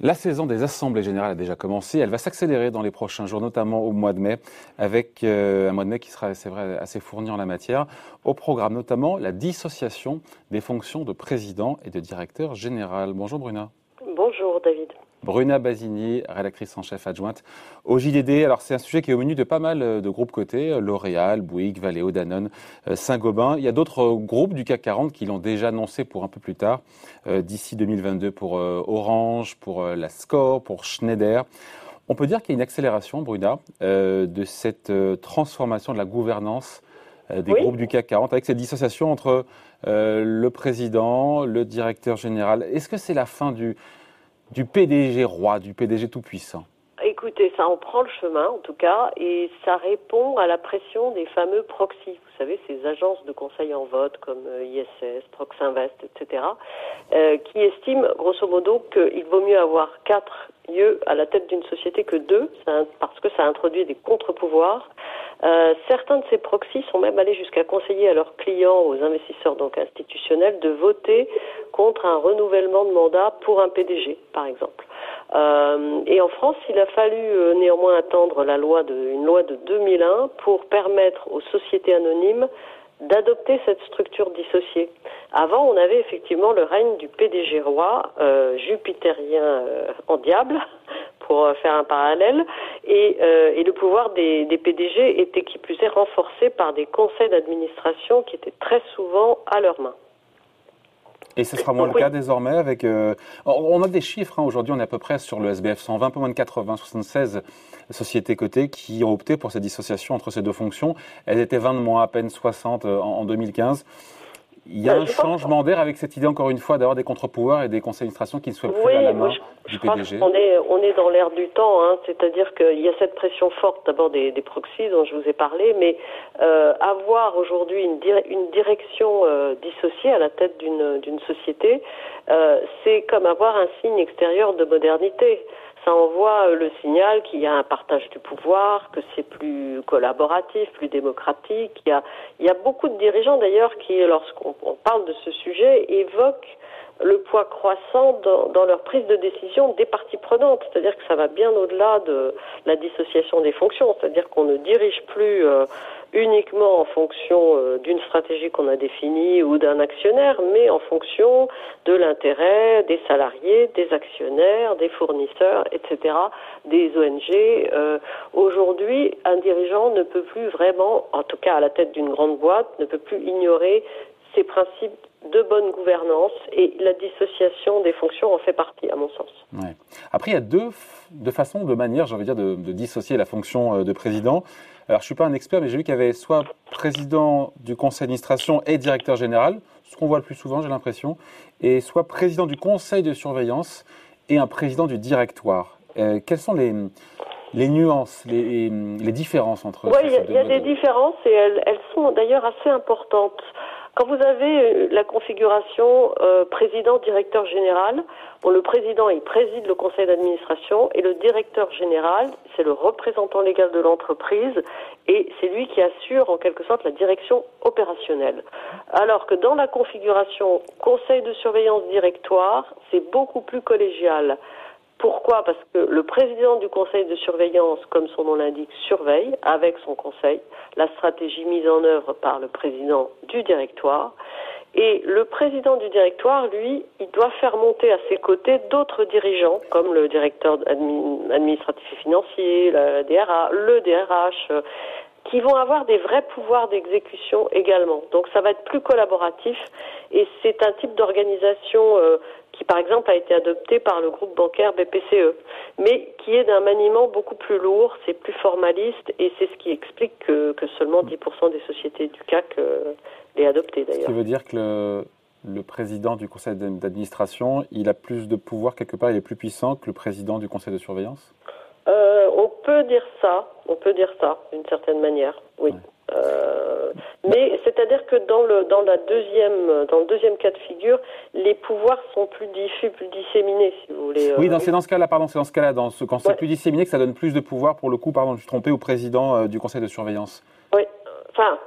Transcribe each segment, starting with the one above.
La saison des assemblées générales a déjà commencé. Elle va s'accélérer dans les prochains jours, notamment au mois de mai, avec euh, un mois de mai qui sera, assez fourni en la matière. Au programme, notamment, la dissociation des fonctions de président et de directeur général. Bonjour Bruna. Bonjour David. Bruna Basini, rédactrice en chef adjointe au JDD. Alors c'est un sujet qui est au menu de pas mal euh, de groupes cotés, euh, L'Oréal, Bouygues, Valeo, Danone, euh, Saint-Gobain. Il y a d'autres groupes du CAC 40 qui l'ont déjà annoncé pour un peu plus tard, d'ici 2022 pour Orange, pour la Score, pour Schneider. On peut dire qu'il y a une accélération, Bruna, de cette transformation de la gouvernance des groupes du CAC 40 avec cette dissociation entre le président, le directeur général. Est-ce que c'est la fin du, du PDG roi, du PDG tout-puissant Écoutez, ça en prend le chemin en tout cas, et ça répond à la pression des fameux proxys. Vous savez, ces agences de conseil en vote comme euh, ISS, Proxinvest, etc., euh, qui estiment grosso modo qu'il vaut mieux avoir quatre yeux à la tête d'une société que deux, parce que ça introduit des contre-pouvoirs. Euh, certains de ces proxys sont même allés jusqu'à conseiller à leurs clients, aux investisseurs donc institutionnels, de voter contre un renouvellement de mandat pour un PDG, par exemple. Euh, et en France, il a fallu euh, néanmoins attendre la loi de, une loi de 2001 pour permettre aux sociétés anonymes d'adopter cette structure dissociée. Avant, on avait effectivement le règne du PDG roi, euh, jupitérien en diable, pour faire un parallèle, et, et le pouvoir des, des, PDG était qui plus est renforcé par des conseils d'administration qui étaient très souvent à leurs mains. Et ce sera moins le cas désormais avec. Euh, on a des chiffres. Hein. Aujourd'hui, on est à peu près sur le SBF 120, un peu moins de 80, 76 sociétés cotées qui ont opté pour cette dissociation entre ces deux fonctions. Elles étaient 20 de moins, à peine 60 euh, en 2015. Il y a bah, un changement d'air avec cette idée, encore une fois, d'avoir des contre-pouvoirs et des conseils d'administration qui ne soient plus à la main du PDG. On est, on est dans l'air du temps, hein, c'est-à-dire qu'il y a cette pression forte d'abord des, des proxys dont je vous ai parlé, mais euh, avoir aujourd'hui une, une, direction euh, dissociée à la tête d'une société, euh, c'est comme avoir un signe extérieur de modernité ça envoie euh, le signal qu'il y a un partage du pouvoir, que c'est plus collaboratif, plus démocratique. Il y a, il y a beaucoup de dirigeants d'ailleurs qui, lorsqu'on parle de ce sujet, évoquent le poids croissant dans, dans, leur prise de décision des parties prenantes, c'est-à-dire que ça va bien au-delà de la dissociation des fonctions, c'est-à-dire qu'on ne dirige plus euh, uniquement en fonction euh, d'une stratégie qu'on a définie ou d'un actionnaire, mais en fonction de l'intérêt des salariés, des actionnaires, des fournisseurs, etc., des ONG. Euh, Aujourd'hui, un dirigeant ne peut plus vraiment, en tout cas à la tête d'une grande boîte, ne peut plus ignorer ces principes de bonne gouvernance et la dissociation des fonctions en fait partie, à mon sens. Après, il y a deux, deux façons, deux manières, j'ai envie de dire, de, de, dissocier la fonction euh, de président. Alors, je suis pas un expert, mais j'ai vu qu'il y avait soit président du conseil d'administration et directeur général, ce qu'on voit le plus souvent, j'ai l'impression, et soit président du conseil de surveillance et un président du directoire. Euh, quelles sont les, les nuances, les, les différences entre Oui, il y a, des différences et elles, elles sont d'ailleurs assez importantes. Quand vous avez euh, la configuration euh, président-directeur général, bon, le président, il préside le conseil d'administration et le directeur général, c'est le représentant légal de l'entreprise et c'est lui qui assure en quelque sorte la direction opérationnelle. Alors que dans la configuration conseil de surveillance directoire, c'est beaucoup plus collégial. Pourquoi? Parce que le président du conseil de surveillance, comme son nom l'indique, surveille avec son conseil la stratégie mise en œuvre par le président du directoire. Et le président du directoire, lui, il doit faire monter à ses côtés d'autres dirigeants, comme le directeur administratif et financier, la DRA, le DRH, qui vont avoir des vrais pouvoirs d'exécution également. Donc ça va être plus collaboratif et c'est un type d'organisation euh, qui par exemple a été adopté par le groupe bancaire BPCE, mais qui est d'un maniement beaucoup plus lourd, c'est plus formaliste et c'est ce qui explique que, que seulement 10% des sociétés du CAC euh, l'aient adopté d'ailleurs. Ce qui veut dire que le, le président du conseil d'administration, il a plus de pouvoir quelque part, il est plus puissant que le président du conseil de surveillance? Euh, On peut dire ça, on peut dire ça d'une certaine manière, oui. Euh, mais c'est-à-dire que dans le dans la deuxième dans le deuxième cas de figure, les pouvoirs sont plus diffus, plus disséminés, si vous voulez. oui, dans, c'est dans ce cas-là, pardon, c'est dans ce cas-là, dans ce, quand c'est plus disséminé, que ça donne plus de pouvoir pour le coup, pardon, je suis trompé, au président euh, du conseil de surveillance. Oui, enfin,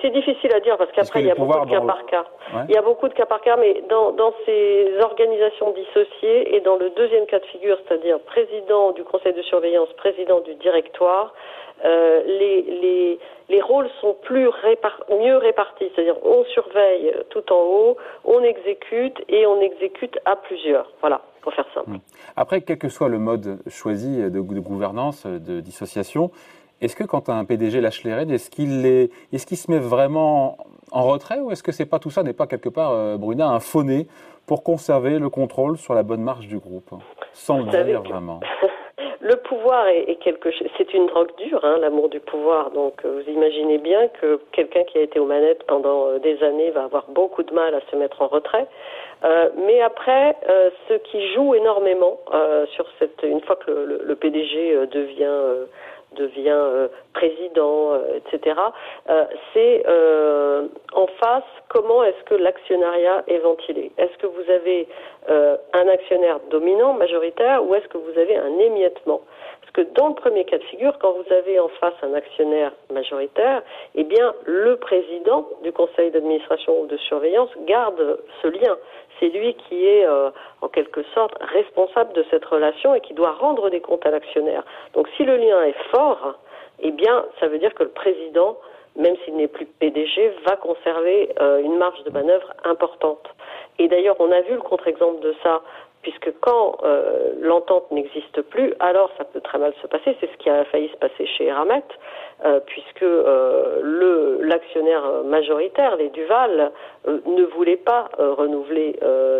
c'est difficile à dire parce qu'après il y a beaucoup de cas par cas. Il y a beaucoup de cas par cas, mais dans, dans ces organisations dissociées et dans le deuxième cas de figure, c'est-à-dire président du conseil de surveillance, président du directoire, euh, les, les, les rôles sont plus mieux répartis, c'est-à-dire on surveille tout en haut, on exécute et on exécute à plusieurs. Voilà, pour faire simple. Hmm. Après, quel que soit le mode choisi de, de gouvernance, de dissociation, est-ce que quand un PDG lâche les rênes, est-ce qu'il est, est qu'il se met vraiment en retrait ou est-ce que c'est pas tout ça n'est pas quelque part, euh, Bruna, un faux pour conserver le contrôle sur la bonne marche du groupe, sans le dire vraiment? Le pouvoir est, quelque chose. C'est une drogue dure, hein, l'amour du pouvoir. Donc, euh, vous imaginez bien que quelqu'un qui a été aux manettes pendant euh, des années va avoir beaucoup de mal à se mettre en retrait. mais après, ce qui joue énormément sur cette, une fois que le, le PDG devient devient euh, président, euh, etc. Euh, c'est en face comment est-ce que l'actionnariat est ventilé? Est-ce que vous avez un actionnaire dominant, majoritaire, ou est-ce que vous avez un émiettement? Parce que dans le premier cas de figure, quand vous avez en face un actionnaire majoritaire, eh bien le président du conseil d'administration ou de surveillance garde ce lien c'est lui qui est euh, en quelque sorte responsable de cette relation et qui doit rendre des comptes à l'actionnaire. Donc si le lien est fort, eh bien ça veut dire que le président, même s'il n'est plus PDG, va conserver euh, une marge de manœuvre importante. Et d'ailleurs, on a vu le contre-exemple de ça puisque quand euh, l'entente n'existe plus, alors ça peut très mal se passer. C'est ce qui a failli se passer chez Eramet, euh, puisque euh, le l'actionnaire majoritaire, les Duval, ne voulait pas renouveler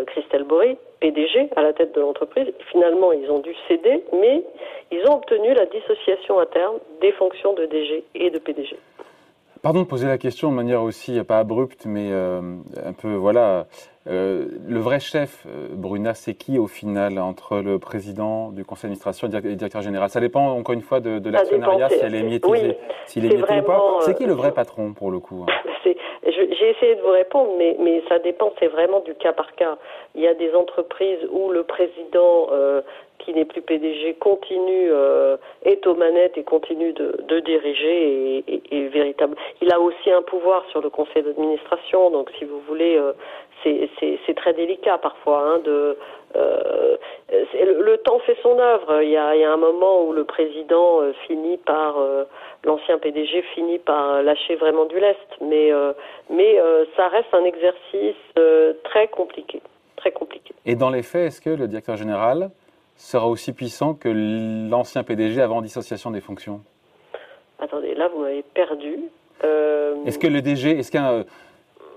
Christelle Bory, PDG, à la tête de l'entreprise. Finalement, ils ont dû céder, mais ils ont obtenu la dissociation interne des fonctions de DG et de PDG. Pardon de poser la question de manière aussi pas abrupte, mais un peu voilà euh, le vrai chef, euh, Bruna, c'est qui au final entre le président du conseil d'administration et le directeur général? Ça dépend encore une fois de, de l'actionnariat, si elle est miétisée, s'il est, miétisé ou pas. C'est qui le vrai euh, patron pour le coup hein? J'ai essayé de vous répondre, mais, ça dépend, c'est vraiment du cas par cas. Il y a des entreprises où le président qui n'est plus PDG continue est aux manettes et continue de, diriger et, véritable. Il a aussi un pouvoir sur le conseil d'administration, donc si vous voulez, c'est très délicat parfois. Hein, euh, le, temps fait son œuvre. Il y a, un moment où le président euh, finit par, euh, l'ancien PDG finit par lâcher vraiment du lest, mais, mais ça reste un exercice très compliqué, très compliqué. Et dans les faits, est-ce que le directeur général sera aussi puissant que l'ancien PDG avant dissociation des fonctions? Attendez, là vous m'avez perdu. Est-ce que le DG, est-ce qu'un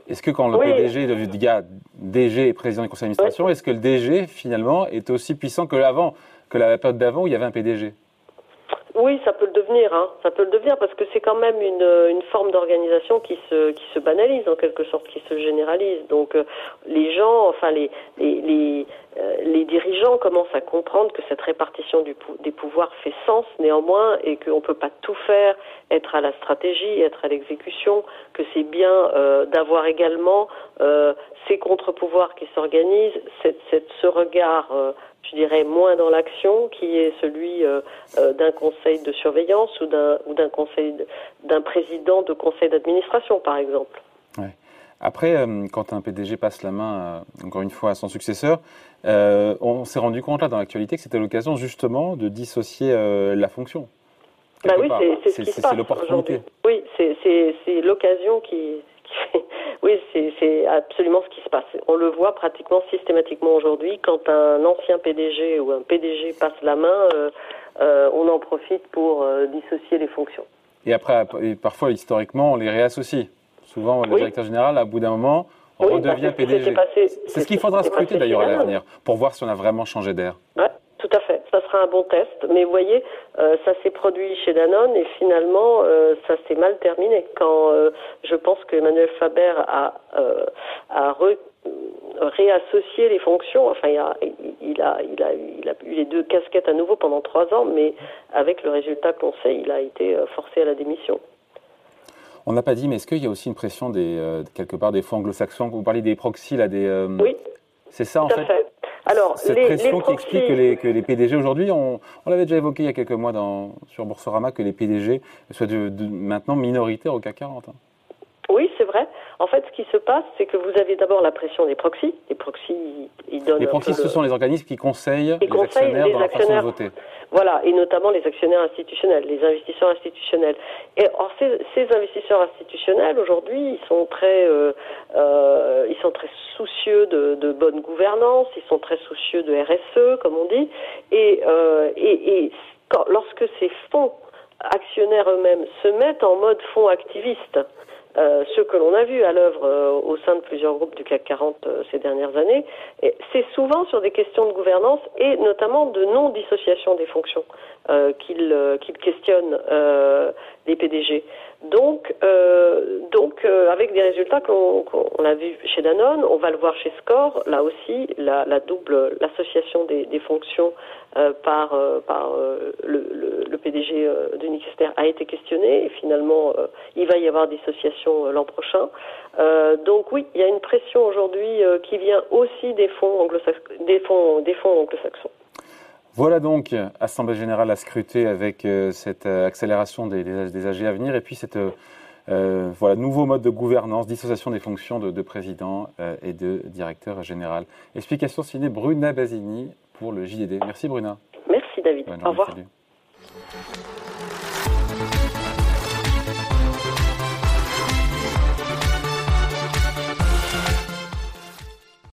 est-ce que quand le PDG devient DG et président du conseil d'administration, est-ce que le DG finalement est aussi puissant que l'avant, que la période d'avant où il y avait un PDG oui, ça peut le devenir, hein. ça peut le devenir parce que c'est quand même une, une forme d'organisation qui se qui se banalise en quelque sorte, qui se généralise. Donc euh, les gens, enfin les les les, euh, les, dirigeants commencent à comprendre que cette répartition des pouvoirs fait sens néanmoins et qu'on ne peut pas tout faire, être à la stratégie, être à l'exécution, que c'est bien euh, d'avoir également ces contre-pouvoirs qui s'organisent, ce regard je dirais, moins dans l'action, qui est celui euh, euh, d'un conseil de surveillance ou d'un conseil d'un président de conseil d'administration, par exemple. Après, euh, quand un PDG passe la main, encore une fois, à son successeur, on s'est rendu compte là dans l'actualité que c'était l'occasion justement de dissocier la fonction. Bah oui, c'est ce qui se passe aujourd'hui. Oui, c'est l'occasion qui, oui, c'est absolument ce qui se passe. On le voit pratiquement systématiquement aujourd'hui. Quand un ancien PDG ou un PDG passe la main, euh, euh, on en profite pour euh, dissocier les fonctions. Et après, parfois, historiquement, on les réassocie. Souvent, le directeur général, à bout d'un moment, redevient PDG. C'est ce qu'il faudra scruter d'ailleurs à l'avenir pour voir si on a vraiment changé d'air. Tout à fait, ça sera un bon test. Mais vous voyez, euh, ça s'est produit chez Danone et finalement, euh, ça s'est mal terminé. Quand euh, je pense que Emmanuel Faber a, a réassocié les fonctions. Enfin, il a, il, a, il, a, il a eu les deux casquettes à nouveau pendant trois ans, mais avec le résultat qu'on sait, il a été forcé à la démission. On n'a pas dit, mais est-ce qu'il y a aussi une pression des, quelque part des fonds anglo-saxons? Vous parlez des proxys, là, des... oui. C'est ça, en fait, fait alors, Cette pression qui explique que les, que les PDG aujourd'hui, on, on l'avait déjà évoqué il y a quelques mois dans, sur Boursorama, que les PDG soient de, maintenant minoritaires au CAC 40. Hein. Oui, c'est vrai. En fait, ce qui se passe, c'est que vous avez d'abord la pression des proxys. Les proxys, ils donnent. Les proxys, ce sont les organismes qui conseillent les, actionnaires les dans actionnaires, la façon de voter. Voilà, et notamment les actionnaires institutionnels, les investisseurs institutionnels. Et or, ces, ces investisseurs institutionnels aujourd'hui, ils sont très, euh, euh, ils sont très soucieux de, de, bonne gouvernance, ils sont très soucieux de RSE, comme on dit, et, euh, et, et quand, lorsque ces fonds actionnaires eux-mêmes se mettent en mode fonds activistes, euh, ce que l'on a vu à l'œuvre euh, au sein de plusieurs groupes du CAC 40 euh, ces dernières années, c'est souvent sur des questions de gouvernance et notamment de non-dissociation des fonctions qu'ils qu questionnent les PDG. Donc, donc avec des résultats qu'on qu a vu chez Danone, on va le voir chez Score, là aussi, la, la double, l'association des, des, fonctions par, par le, le, le, PDG de Nixter a été questionnée et finalement, il va y avoir dissociation euh, l'an prochain. Euh, donc oui, il y a une pression aujourd'hui euh, qui vient aussi des fonds anglo-saxons. Des fonds, des fonds anglo-saxons. Voilà donc Assemblée générale à scruter avec cette accélération des, des, AG à venir et puis cette euh, voilà, nouveau mode de gouvernance, dissociation des fonctions de, de président euh, et de directeur général. Explication signée Bruna Basini pour le JDD. Merci Bruna. Merci David. Au revoir. Salut.